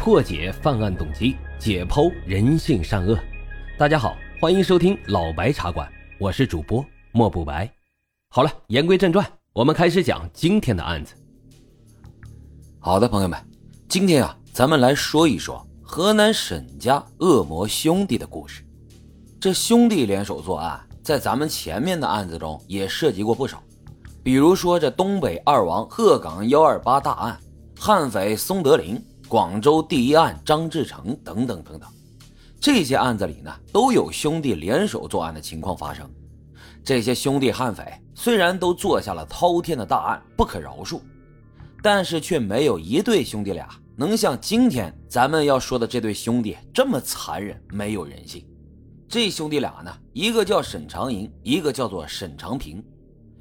破解犯案动机，解剖人性善恶。大家好，欢迎收听老白茶馆，我是主播莫不白。好了，言归正传，我们开始讲今天的案子。好的，朋友们，今天啊，咱们来说一说河南沈家恶魔兄弟的故事。这兄弟联手作案，在咱们前面的案子中也涉及过不少，比如说这东北二王鹤岗幺二八大案，悍匪松德林。广州第一案张志成等等等等，这些案子里呢都有兄弟联手作案的情况发生。这些兄弟悍匪虽然都做下了滔天的大案，不可饶恕，但是却没有一对兄弟俩能像今天咱们要说的这对兄弟这么残忍，没有人性。这兄弟俩呢，一个叫沈长营，一个叫做沈长平，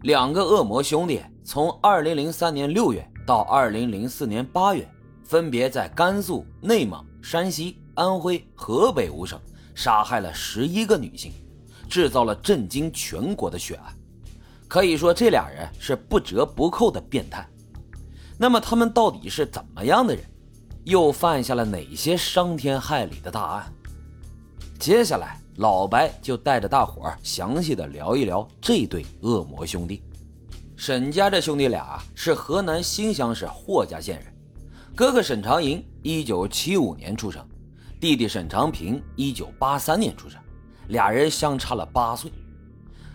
两个恶魔兄弟，从二零零三年六月到二零零四年八月。分别在甘肃、内蒙、山西、安徽、河北五省杀害了十一个女性，制造了震惊全国的血案。可以说，这俩人是不折不扣的变态。那么，他们到底是怎么样的人？又犯下了哪些伤天害理的大案？接下来，老白就带着大伙儿详细的聊一聊这对恶魔兄弟。沈家这兄弟俩是河南新乡市霍家县人。哥哥沈长营一九七五年出生，弟弟沈长平一九八三年出生，俩人相差了八岁。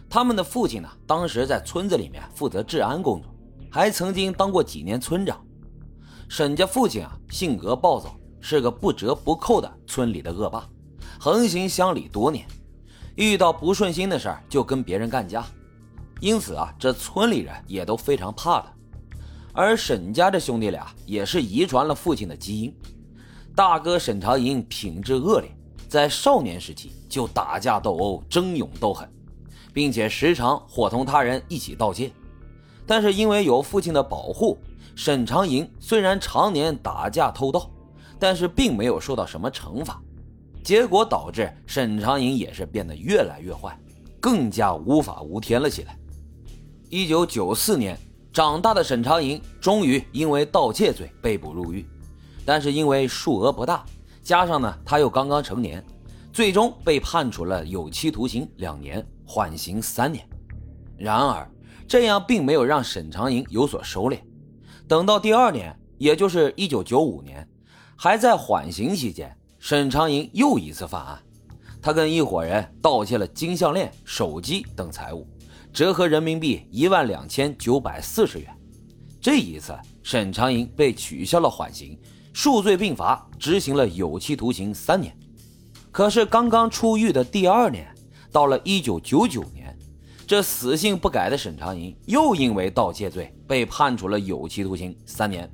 他们的父亲呢，当时在村子里面负责治安工作，还曾经当过几年村长。沈家父亲啊，性格暴躁，是个不折不扣的村里的恶霸，横行乡里多年，遇到不顺心的事儿就跟别人干架，因此啊，这村里人也都非常怕他。而沈家这兄弟俩也是遗传了父亲的基因。大哥沈长营品质恶劣，在少年时期就打架斗殴、争勇斗狠，并且时常伙同他人一起盗窃。但是因为有父亲的保护，沈长营虽然常年打架偷盗，但是并没有受到什么惩罚。结果导致沈长营也是变得越来越坏，更加无法无天了起来。一九九四年。长大的沈长营终于因为盗窃罪被捕入狱，但是因为数额不大，加上呢他又刚刚成年，最终被判处了有期徒刑两年，缓刑三年。然而这样并没有让沈长营有所收敛。等到第二年，也就是一九九五年，还在缓刑期间，沈长营又一次犯案，他跟一伙人盗窃了金项链、手机等财物。折合人民币一万两千九百四十元。这一次，沈长营被取消了缓刑，数罪并罚，执行了有期徒刑三年。可是刚刚出狱的第二年，到了一九九九年，这死性不改的沈长营又因为盗窃罪被判处了有期徒刑三年。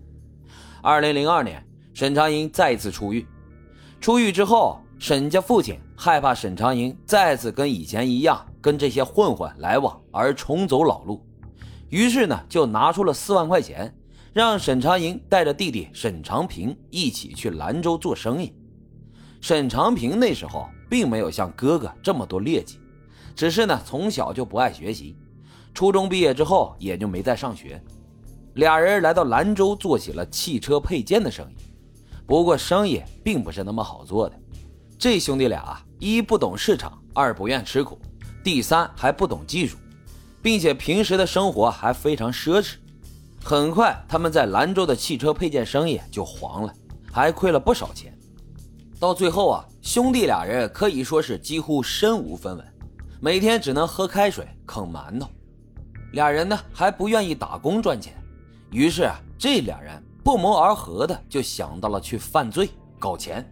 二零零二年，沈长营再次出狱。出狱之后，沈家父亲害怕沈长营再次跟以前一样。跟这些混混来往而重走老路，于是呢就拿出了四万块钱，让沈长营带着弟弟沈长平一起去兰州做生意。沈长平那时候并没有像哥哥这么多劣迹，只是呢从小就不爱学习，初中毕业之后也就没再上学。俩人来到兰州做起了汽车配件的生意，不过生意并不是那么好做的。这兄弟俩一不懂市场，二不愿吃苦。第三还不懂技术，并且平时的生活还非常奢侈。很快，他们在兰州的汽车配件生意就黄了，还亏了不少钱。到最后啊，兄弟俩人可以说是几乎身无分文，每天只能喝开水、啃馒头。俩人呢还不愿意打工赚钱，于是啊，这俩人不谋而合的就想到了去犯罪搞钱。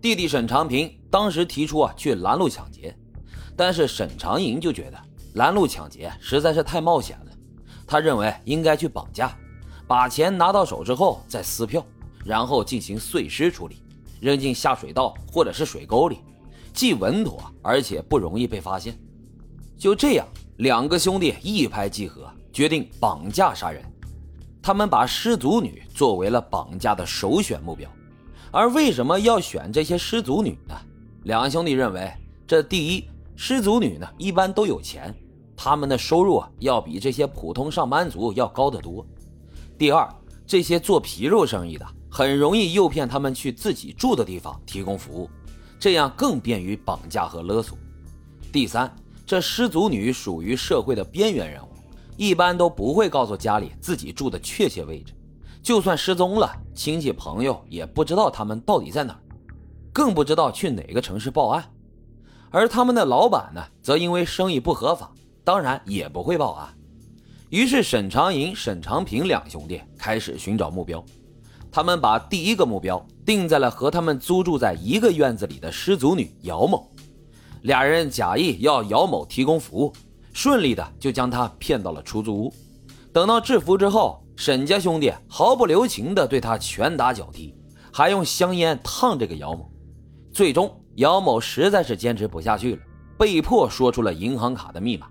弟弟沈长平当时提出啊去拦路抢劫。但是沈长营就觉得拦路抢劫实在是太冒险了，他认为应该去绑架，把钱拿到手之后再撕票，然后进行碎尸处理，扔进下水道或者是水沟里，既稳妥而且不容易被发现。就这样，两个兄弟一拍即合，决定绑架杀人。他们把失足女作为了绑架的首选目标。而为什么要选这些失足女呢？两兄弟认为，这第一。失足女呢，一般都有钱，他们的收入要比这些普通上班族要高得多。第二，这些做皮肉生意的很容易诱骗他们去自己住的地方提供服务，这样更便于绑架和勒索。第三，这失足女属于社会的边缘人物，一般都不会告诉家里自己住的确切位置，就算失踪了，亲戚朋友也不知道他们到底在哪儿，更不知道去哪个城市报案。而他们的老板呢，则因为生意不合法，当然也不会报案。于是，沈长银、沈长平两兄弟开始寻找目标。他们把第一个目标定在了和他们租住在一个院子里的失足女姚某。俩人假意要姚某提供服务，顺利的就将她骗到了出租屋。等到制服之后，沈家兄弟毫不留情的对她拳打脚踢，还用香烟烫这个姚某。最终，姚某实在是坚持不下去了，被迫说出了银行卡的密码。